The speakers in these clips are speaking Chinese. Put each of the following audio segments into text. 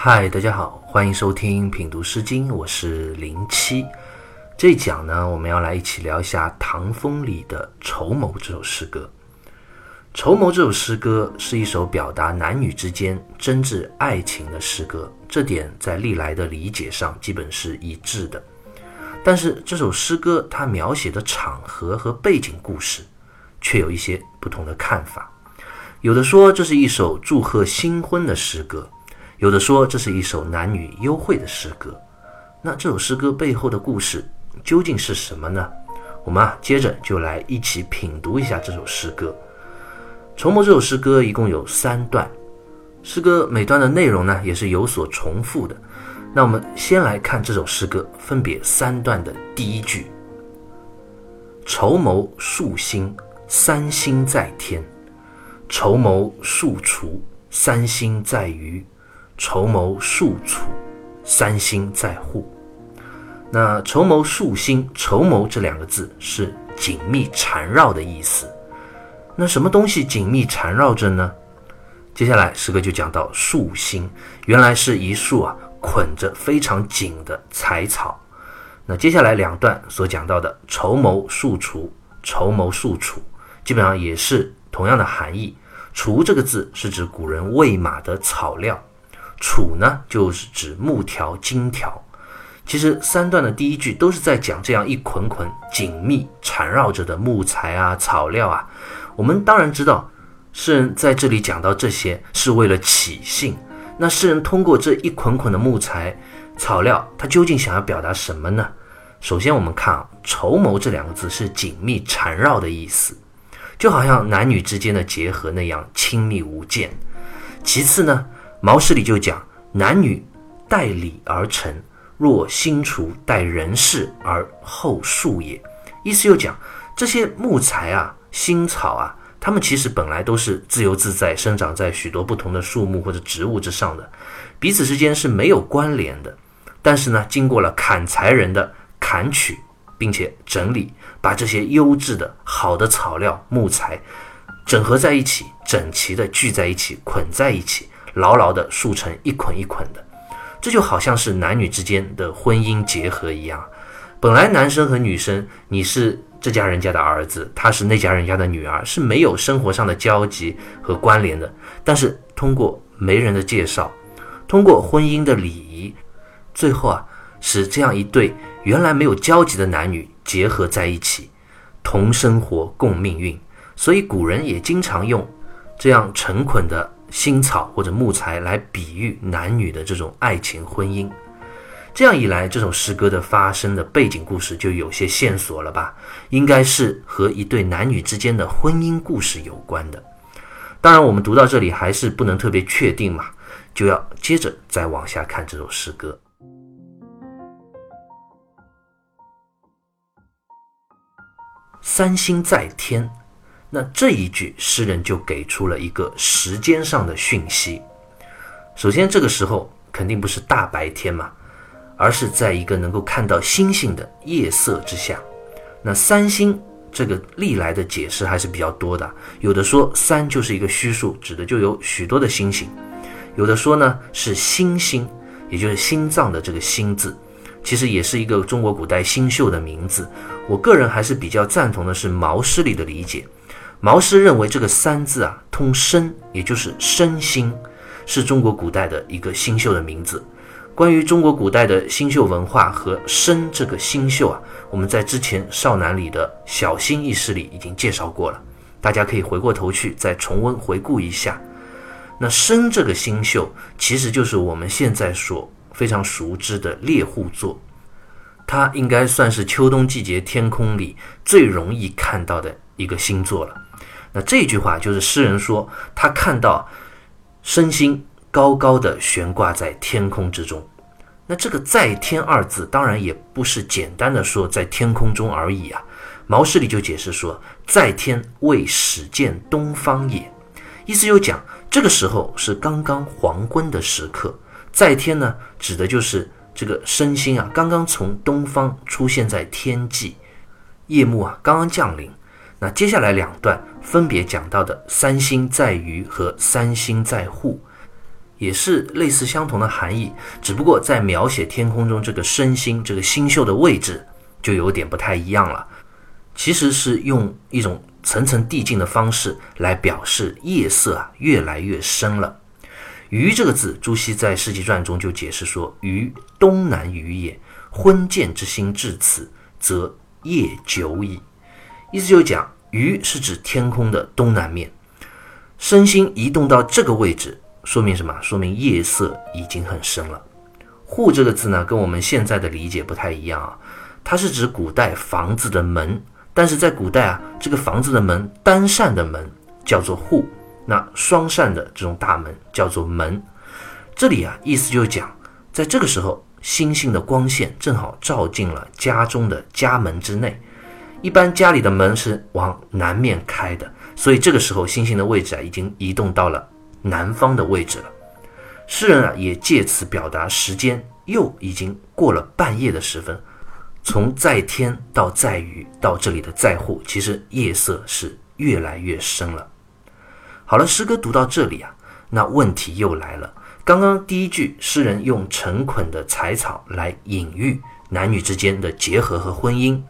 嗨，大家好，欢迎收听品读诗经，我是零七。这一讲呢，我们要来一起聊一下唐风里的《绸缪》这首诗歌。《绸缪》这首诗歌是一首表达男女之间真挚爱情的诗歌，这点在历来的理解上基本是一致的。但是这首诗歌它描写的场合和背景故事，却有一些不同的看法。有的说这是一首祝贺新婚的诗歌。有的说这是一首男女幽会的诗歌，那这首诗歌背后的故事究竟是什么呢？我们啊接着就来一起品读一下这首诗歌。《筹谋》这首诗歌一共有三段，诗歌每段的内容呢也是有所重复的。那我们先来看这首诗歌分别三段的第一句：“筹谋数星，三星在天；筹谋数除，三星在鱼。”筹谋数处，三星在户。那筹谋数星，筹谋这两个字是紧密缠绕的意思。那什么东西紧密缠绕着呢？接下来诗歌就讲到束星，原来是一束啊捆着非常紧的柴草。那接下来两段所讲到的筹谋数处，筹谋数处，基本上也是同样的含义。除这个字是指古人喂马的草料。楚呢，就是指木条、金条。其实三段的第一句都是在讲这样一捆捆紧密缠绕着的木材啊、草料啊。我们当然知道，诗人在这里讲到这些是为了起兴。那诗人通过这一捆捆的木材、草料，他究竟想要表达什么呢？首先，我们看啊，“筹谋”这两个字是紧密缠绕的意思，就好像男女之间的结合那样亲密无间。其次呢？毛诗里就讲：“男女待礼而成，若新除待人事而后树也。”意思又讲这些木材啊、新草啊，它们其实本来都是自由自在生长在许多不同的树木或者植物之上的，彼此之间是没有关联的。但是呢，经过了砍柴人的砍取，并且整理，把这些优质的好的草料、木材整合在一起，整齐的聚在一起，捆在一起。牢牢地束成一捆一捆的，这就好像是男女之间的婚姻结合一样。本来男生和女生，你是这家人家的儿子，他是那家人家的女儿，是没有生活上的交集和关联的。但是通过媒人的介绍，通过婚姻的礼仪，最后啊，使这样一对原来没有交集的男女结合在一起，同生活共命运。所以古人也经常用这样成捆的。新草或者木材来比喻男女的这种爱情婚姻，这样一来，这首诗歌的发生的背景故事就有些线索了吧？应该是和一对男女之间的婚姻故事有关的。当然，我们读到这里还是不能特别确定嘛，就要接着再往下看这首诗歌。三星在天。那这一句，诗人就给出了一个时间上的讯息。首先，这个时候肯定不是大白天嘛，而是在一个能够看到星星的夜色之下。那三星这个历来的解释还是比较多的，有的说三就是一个虚数，指的就有许多的星星；有的说呢是星星，也就是心脏的这个心字，其实也是一个中国古代星宿的名字。我个人还是比较赞同的是毛诗里的理解。毛诗认为这个“三”字啊，通身，也就是身心，是中国古代的一个星宿的名字。关于中国古代的星宿文化和身这个星宿啊，我们在之前《少男》里的小心意识里已经介绍过了，大家可以回过头去再重温回顾一下。那身这个星宿，其实就是我们现在所非常熟知的猎户座，它应该算是秋冬季节天空里最容易看到的一个星座了。那这句话就是诗人说，他看到身心高高的悬挂在天空之中。那这个“在天”二字，当然也不是简单的说在天空中而已啊。毛诗里就解释说，“在天为始见东方也”，意思就讲这个时候是刚刚黄昏的时刻。在天呢，指的就是这个身心啊，刚刚从东方出现在天际，夜幕啊刚刚降临。那接下来两段分别讲到的“三星在隅”和“三星在户”，也是类似相同的含义，只不过在描写天空中这个身星、这个星宿的位置就有点不太一样了。其实是用一种层层递进的方式来表示夜色啊越来越深了。鱼这个字，朱熹在《世纪传》中就解释说：“鱼东南隅也，昏见之星至此，则夜久矣。”意思就讲，鱼是指天空的东南面，身心移动到这个位置。说明什么？说明夜色已经很深了。户这个字呢，跟我们现在的理解不太一样啊。它是指古代房子的门，但是在古代啊，这个房子的门单扇的门叫做户，那双扇的这种大门叫做门。这里啊，意思就讲，在这个时候，星星的光线正好照进了家中的家门之内。一般家里的门是往南面开的，所以这个时候星星的位置啊，已经移动到了。南方的位置了，诗人啊也借此表达时间又已经过了半夜的时分。从在天到在雨到这里的在户，其实夜色是越来越深了。好了，诗歌读到这里啊，那问题又来了。刚刚第一句，诗人用成捆的柴草来隐喻男女之间的结合和婚姻，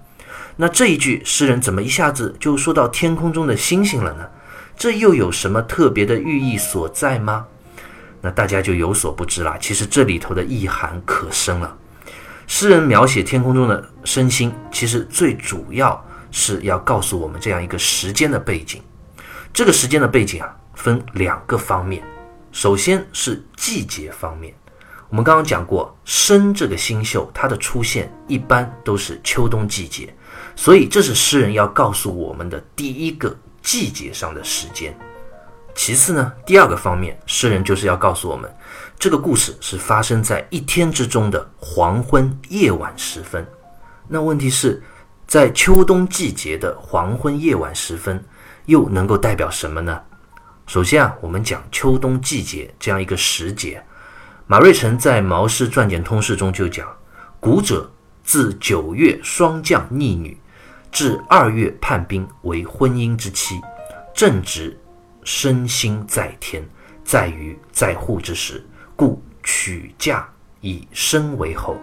那这一句诗人怎么一下子就说到天空中的星星了呢？这又有什么特别的寓意所在吗？那大家就有所不知了。其实这里头的意涵可深了。诗人描写天空中的升星，其实最主要是要告诉我们这样一个时间的背景。这个时间的背景啊，分两个方面。首先是季节方面。我们刚刚讲过，升这个星宿，它的出现一般都是秋冬季节，所以这是诗人要告诉我们的第一个。季节上的时间。其次呢，第二个方面，诗人就是要告诉我们，这个故事是发生在一天之中的黄昏夜晚时分。那问题是，在秋冬季节的黄昏夜晚时分，又能够代表什么呢？首先啊，我们讲秋冬季节这样一个时节，马瑞辰在《毛诗传简通释》中就讲：“古者自九月霜降逆女。”至二月叛兵为婚姻之期，正值身心在天，在于在户之时，故娶嫁以身为后。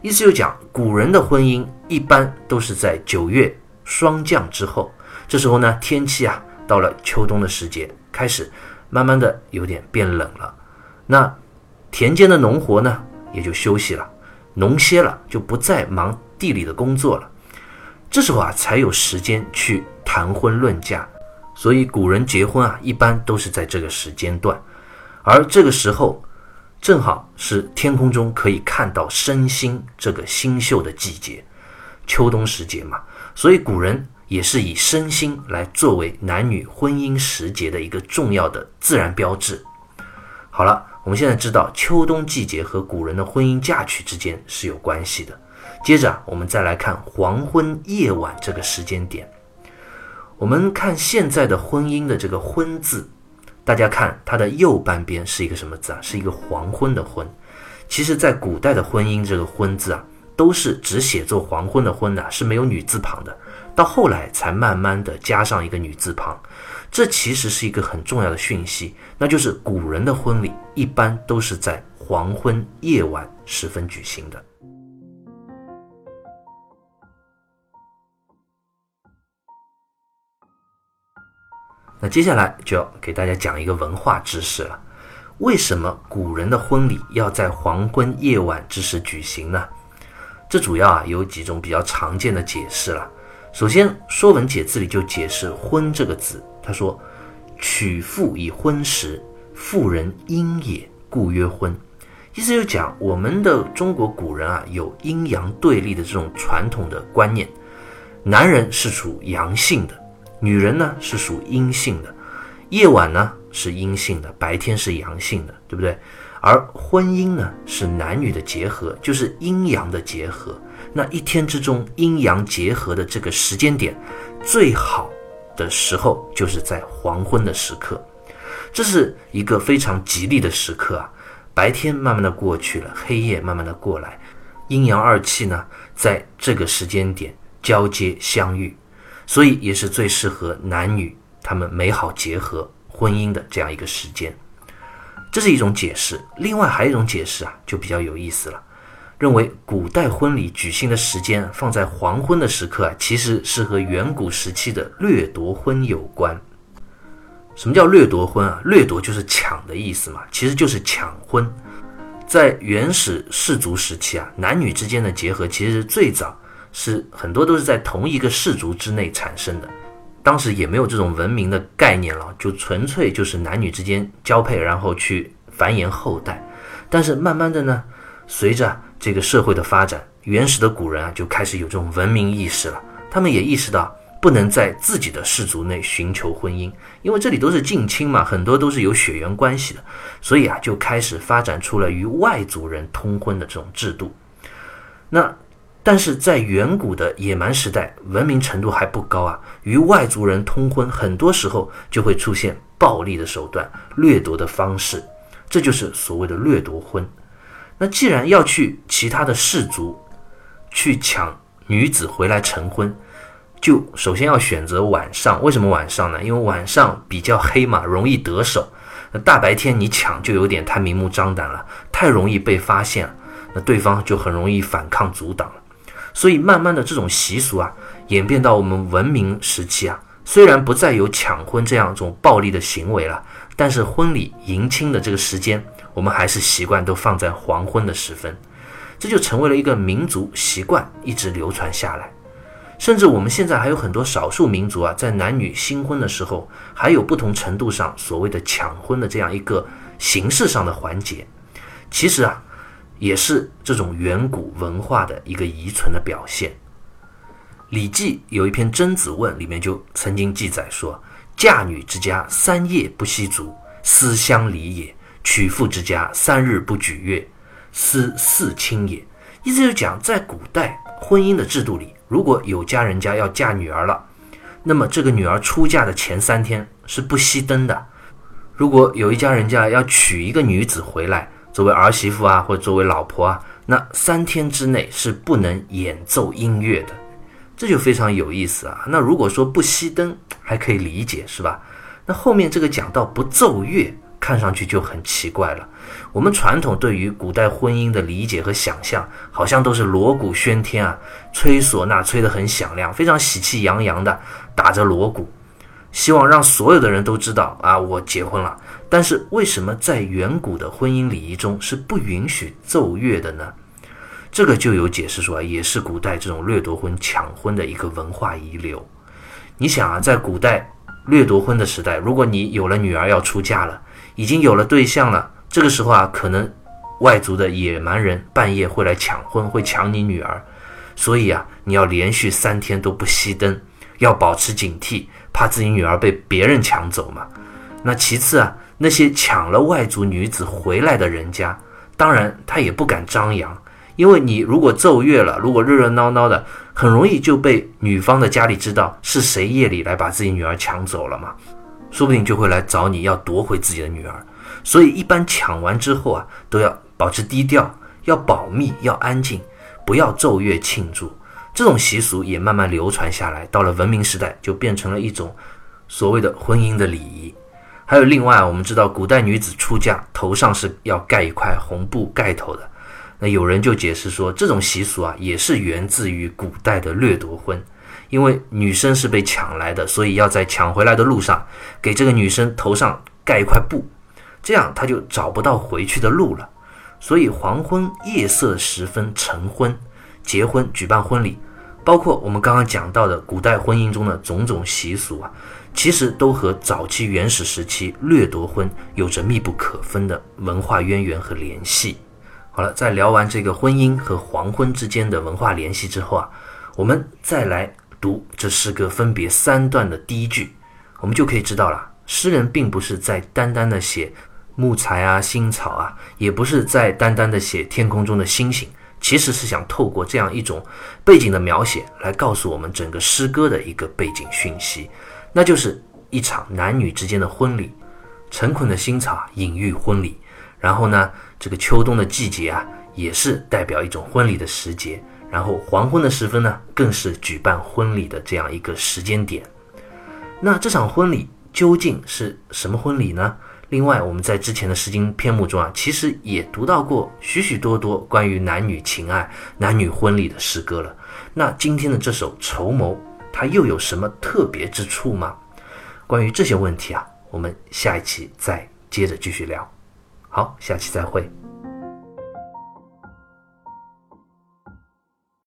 意思就讲，古人的婚姻一般都是在九月霜降之后，这时候呢，天气啊到了秋冬的时节，开始慢慢的有点变冷了。那田间的农活呢也就休息了，农歇了，就不再忙地里的工作了。这时候啊，才有时间去谈婚论嫁，所以古人结婚啊，一般都是在这个时间段，而这个时候正好是天空中可以看到身星这个星宿的季节，秋冬时节嘛，所以古人也是以身星来作为男女婚姻时节的一个重要的自然标志。好了，我们现在知道秋冬季节和古人的婚姻嫁娶之间是有关系的。接着，我们再来看黄昏夜晚这个时间点。我们看现在的婚姻的这个“婚”字，大家看它的右半边是一个什么字啊？是一个黄昏的“昏”。其实，在古代的婚姻，这个“婚”字啊，都是只写作黄昏的“昏”的，是没有女字旁的。到后来才慢慢的加上一个女字旁。这其实是一个很重要的讯息，那就是古人的婚礼一般都是在黄昏夜晚时分举行的。那接下来就要给大家讲一个文化知识了。为什么古人的婚礼要在黄昏夜晚之时举行呢？这主要啊有几种比较常见的解释了。首先，《说文解字》里就解释“婚”这个字，他说：“娶妇以婚时，妇人阴也，故曰婚。”意思就讲我们的中国古人啊有阴阳对立的这种传统的观念，男人是属阳性的。女人呢是属阴性的，夜晚呢是阴性的，白天是阳性的，对不对？而婚姻呢是男女的结合，就是阴阳的结合。那一天之中阴阳结合的这个时间点，最好的时候就是在黄昏的时刻，这是一个非常吉利的时刻啊！白天慢慢的过去了，黑夜慢慢的过来，阴阳二气呢在这个时间点交接相遇。所以也是最适合男女他们美好结合婚姻的这样一个时间。这是一种解释。另外还有一种解释啊，就比较有意思了，认为古代婚礼举行的时间放在黄昏的时刻啊，其实是和远古时期的掠夺婚有关。什么叫掠夺婚啊？掠夺就是抢的意思嘛，其实就是抢婚。在原始氏族时期啊，男女之间的结合其实最早是很多都是在同一个氏族之内产生的。当时也没有这种文明的概念了，就纯粹就是男女之间交配，然后去繁衍后代。但是慢慢的呢，随着这个社会的发展，原始的古人啊就开始有这种文明意识了，他们也意识到。不能在自己的氏族内寻求婚姻，因为这里都是近亲嘛，很多都是有血缘关系的，所以啊，就开始发展出了与外族人通婚的这种制度。那但是在远古的野蛮时代，文明程度还不高啊，与外族人通婚，很多时候就会出现暴力的手段、掠夺的方式，这就是所谓的掠夺婚。那既然要去其他的氏族去抢女子回来成婚。就首先要选择晚上，为什么晚上呢？因为晚上比较黑嘛，容易得手。那大白天你抢就有点太明目张胆了，太容易被发现，那对方就很容易反抗阻挡。所以慢慢的这种习俗啊，演变到我们文明时期啊，虽然不再有抢婚这样一种暴力的行为了，但是婚礼迎亲的这个时间，我们还是习惯都放在黄昏的时分，这就成为了一个民族习惯，一直流传下来。甚至我们现在还有很多少数民族啊，在男女新婚的时候，还有不同程度上所谓的抢婚的这样一个形式上的环节，其实啊，也是这种远古文化的一个遗存的表现。《礼记》有一篇《曾子问》里面就曾经记载说：“嫁女之家三夜不息足，思乡里也；娶妇之家三日不举月，思四亲也。”意思就讲，在古代婚姻的制度里。如果有家人家要嫁女儿了，那么这个女儿出嫁的前三天是不熄灯的。如果有一家人家要娶一个女子回来作为儿媳妇啊，或者作为老婆啊，那三天之内是不能演奏音乐的。这就非常有意思啊。那如果说不熄灯还可以理解，是吧？那后面这个讲到不奏乐。看上去就很奇怪了。我们传统对于古代婚姻的理解和想象，好像都是锣鼓喧天啊，吹唢呐吹得很响亮，非常喜气洋洋的打着锣鼓，希望让所有的人都知道啊，我结婚了。但是为什么在远古的婚姻礼仪中是不允许奏乐的呢？这个就有解释说啊，也是古代这种掠夺婚、抢婚的一个文化遗留。你想啊，在古代掠夺婚的时代，如果你有了女儿要出嫁了，已经有了对象了，这个时候啊，可能外族的野蛮人半夜会来抢婚，会抢你女儿，所以啊，你要连续三天都不熄灯，要保持警惕，怕自己女儿被别人抢走嘛。那其次啊，那些抢了外族女子回来的人家，当然他也不敢张扬，因为你如果奏乐了，如果热热闹闹的，很容易就被女方的家里知道是谁夜里来把自己女儿抢走了嘛。说不定就会来找你要夺回自己的女儿，所以一般抢完之后啊，都要保持低调，要保密，要安静，不要奏乐庆祝。这种习俗也慢慢流传下来，到了文明时代就变成了一种所谓的婚姻的礼仪。还有另外，我们知道古代女子出嫁头上是要盖一块红布盖头的，那有人就解释说，这种习俗啊也是源自于古代的掠夺婚。因为女生是被抢来的，所以要在抢回来的路上给这个女生头上盖一块布，这样她就找不到回去的路了。所以黄昏夜色时分成婚、结婚、举办婚礼，包括我们刚刚讲到的古代婚姻中的种种习俗啊，其实都和早期原始时期掠夺婚有着密不可分的文化渊源和联系。好了，在聊完这个婚姻和黄昏之间的文化联系之后啊，我们再来。读这诗歌分别三段的第一句，我们就可以知道了，诗人并不是在单单的写木材啊、新草啊，也不是在单单的写天空中的星星，其实是想透过这样一种背景的描写，来告诉我们整个诗歌的一个背景讯息，那就是一场男女之间的婚礼。成捆的新草隐喻婚礼，然后呢，这个秋冬的季节啊，也是代表一种婚礼的时节。然后黄昏的时分呢，更是举办婚礼的这样一个时间点。那这场婚礼究竟是什么婚礼呢？另外，我们在之前的《诗经》篇目中啊，其实也读到过许许多多关于男女情爱、男女婚礼的诗歌了。那今天的这首《绸缪》，它又有什么特别之处吗？关于这些问题啊，我们下一期再接着继续聊。好，下期再会。